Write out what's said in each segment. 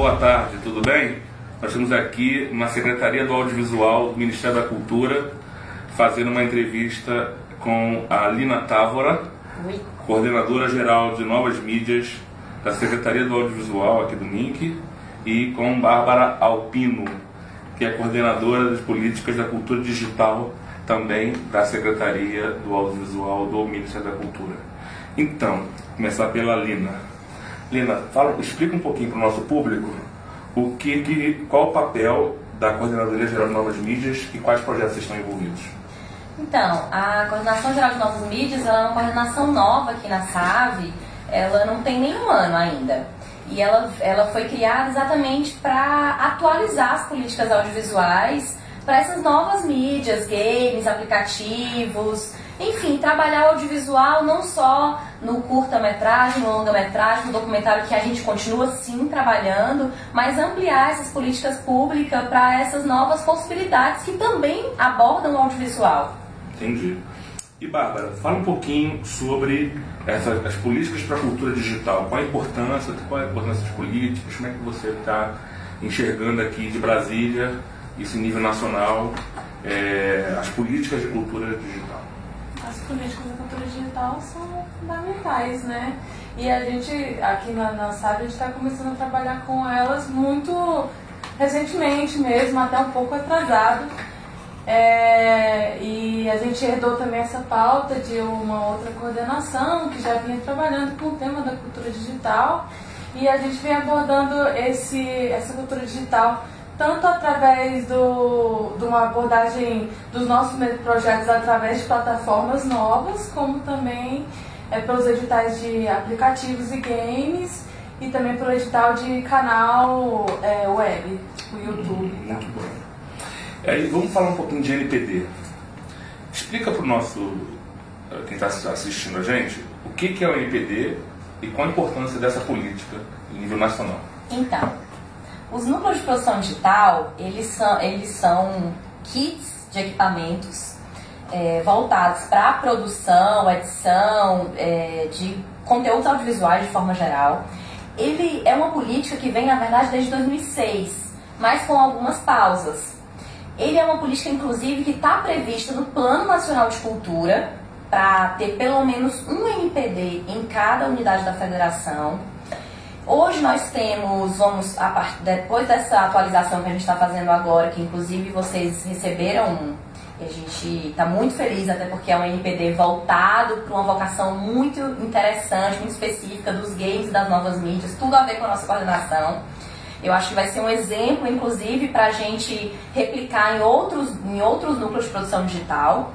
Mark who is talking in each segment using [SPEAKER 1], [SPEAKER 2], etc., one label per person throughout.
[SPEAKER 1] boa tarde, tudo bem? Nós estamos aqui na Secretaria do Audiovisual do Ministério da Cultura, fazendo uma entrevista com a Lina Távora, coordenadora geral de novas mídias da Secretaria do Audiovisual aqui do MINC, e com Bárbara Alpino, que é coordenadora das políticas da cultura digital também da Secretaria do Audiovisual do Ministério da Cultura. Então, começar pela Lina. Lina, fala, explica um pouquinho para o nosso público o que, que, qual o papel da Coordenadoria Geral de Novas Mídias e quais projetos estão envolvidos.
[SPEAKER 2] Então, a Coordenação Geral de Novas Mídias ela é uma coordenação nova aqui na SAVE, ela não tem nenhum ano ainda. E ela, ela foi criada exatamente para atualizar as políticas audiovisuais para essas novas mídias, games, aplicativos, enfim, trabalhar o audiovisual não só no curta-metragem, no longa-metragem, no documentário que a gente continua sim trabalhando, mas ampliar essas políticas públicas para essas novas possibilidades que também abordam o audiovisual.
[SPEAKER 1] Entendi. E Bárbara, fala um pouquinho sobre essas, as políticas para a cultura digital. Qual a importância, qual a importância das políticas, como é que você está enxergando aqui de Brasília, isso em nível nacional, é, as políticas de cultura digital?
[SPEAKER 3] As políticas de cultura digital são fundamentais, né? E a gente, aqui na, na SAB, a gente está começando a trabalhar com elas muito recentemente mesmo, até um pouco atrasado é, e a gente herdou também essa pauta de uma outra coordenação que já vinha trabalhando com o tema da cultura digital e a gente vem abordando esse, essa cultura digital tanto através do, de uma abordagem dos nossos projetos através de plataformas novas, como também é, pelos editais de aplicativos e games e também pelo edital de canal é, web, o YouTube. Muito bom.
[SPEAKER 1] Aí vamos falar um pouquinho de NPD. Explica para o nosso, eh, quem está assistindo a gente, o que, que é o NPD e qual a importância dessa política em nível nacional.
[SPEAKER 2] Então, os núcleos de produção digital, eles são, eles são kits de equipamentos é, voltados para a produção, edição é, de conteúdos audiovisuais de forma geral. Ele é uma política que vem, na verdade, desde 2006, mas com algumas pausas. Ele é uma política, inclusive, que está prevista no Plano Nacional de Cultura, para ter pelo menos um NPD em cada unidade da federação. Hoje nós temos, vamos, part... depois dessa atualização que a gente está fazendo agora, que inclusive vocês receberam e a gente está muito feliz, até porque é um NPD voltado para uma vocação muito interessante, muito específica dos games e das novas mídias, tudo a ver com a nossa coordenação. Eu acho que vai ser um exemplo, inclusive, para a gente replicar em outros, em outros núcleos de produção digital.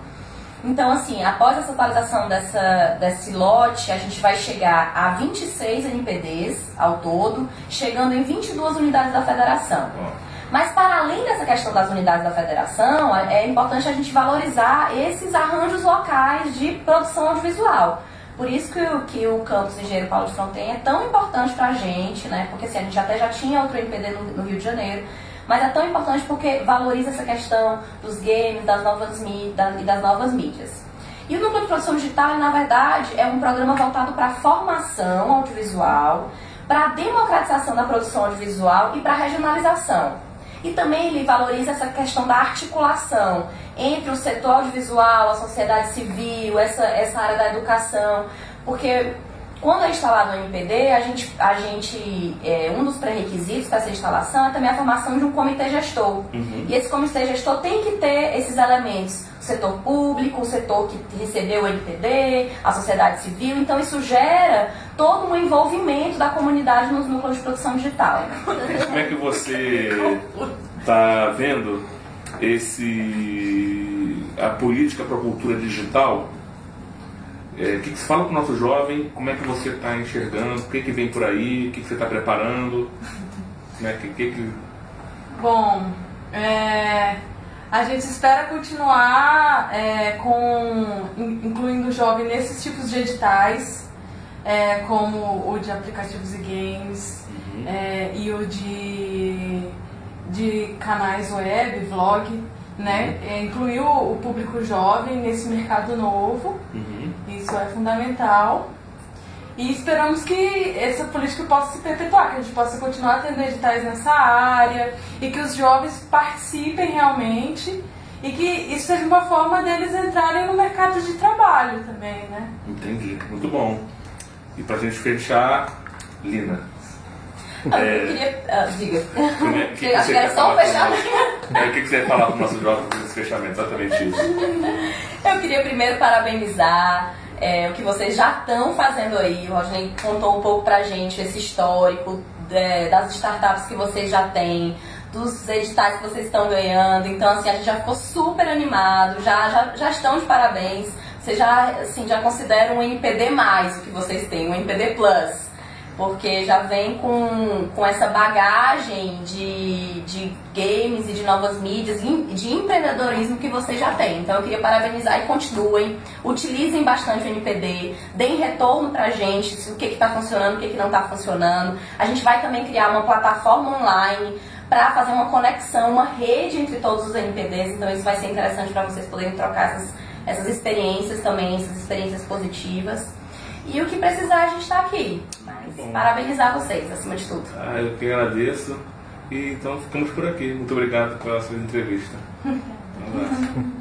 [SPEAKER 2] Então, assim, após essa atualização dessa, desse lote, a gente vai chegar a 26 NPDs ao todo, chegando em 22 unidades da federação. Mas, para além dessa questão das unidades da federação, é, é importante a gente valorizar esses arranjos locais de produção audiovisual. Por isso que o, que o campus Engenheiro Paulo de Fronten é tão importante para a gente, né? Porque assim, a gente até já tinha outro MPD no, no, Rio de Janeiro, mas é tão importante porque valoriza essa questão dos games, das novas mídias, e das novas mídias. E o Núcleo de Produção Digital, na verdade, é um programa voltado para a formação audiovisual, para a democratização da produção audiovisual e para a regionalização. E também ele valoriza essa questão da articulação entre o setor audiovisual, a sociedade civil, essa, essa área da educação, porque quando é instalado o MPD, a gente, a gente é, um dos pré-requisitos para essa instalação é também a formação de um comitê gestor. Uhum. E esse comitê gestor tem que ter esses elementos. O setor público, o setor que recebeu o MPD, a sociedade civil. Então isso gera todo um envolvimento da comunidade nos núcleos de produção digital.
[SPEAKER 1] Como é que você está vendo esse a política para a cultura digital? É, o que, que você fala para o nosso jovem? Como é que você está enxergando? O que, que vem por aí? O que, que você está preparando? Como é que, que, que...
[SPEAKER 3] Bom, é, a gente espera continuar é, com incluindo o jovem nesses tipos de editais, é, como o de aplicativos e games uhum. É, e o de de canais web, vlog, né? Uhum. É, incluir o, o, público jovem nesse mercado novo, uhum. Isso é fundamental. E esperamos que essa política possa se perpetuar, que a gente possa continuar tendo editais nessa área e que os jovens participem realmente e que isso seja uma forma deles entrarem no mercado de trabalho também, né?
[SPEAKER 1] Entendi, muito bom. E pra gente fechar, Lina.
[SPEAKER 2] Ah, é... Eu queria. Ah, diga.
[SPEAKER 1] Que, que Acho que era só um fechamento. É, o que você ia falar para o nosso jovem nesse fechamento? Exatamente isso.
[SPEAKER 2] Eu queria primeiro parabenizar é, o que vocês já estão fazendo aí. O Rodney contou um pouco pra gente esse histórico é, das startups que vocês já têm, dos editais que vocês estão ganhando. Então, assim, a gente já ficou super animado, já, já, já estão de parabéns. Vocês já, assim, já consideram um NPD o que vocês têm, um NPD Plus porque já vem com, com essa bagagem de, de games e de novas mídias, de empreendedorismo que você já tem. Então eu queria parabenizar e continuem, utilizem bastante o NPD, deem retorno pra gente, o que está funcionando, o que, que não está funcionando. A gente vai também criar uma plataforma online para fazer uma conexão, uma rede entre todos os NPDs, então isso vai ser interessante para vocês poderem trocar essas, essas experiências também, essas experiências positivas. E o que precisar, a gente está aqui. Mas Bom. parabenizar vocês, acima de tudo.
[SPEAKER 1] Ah, eu que agradeço. E então ficamos por aqui. Muito obrigado pela sua entrevista. Um abraço.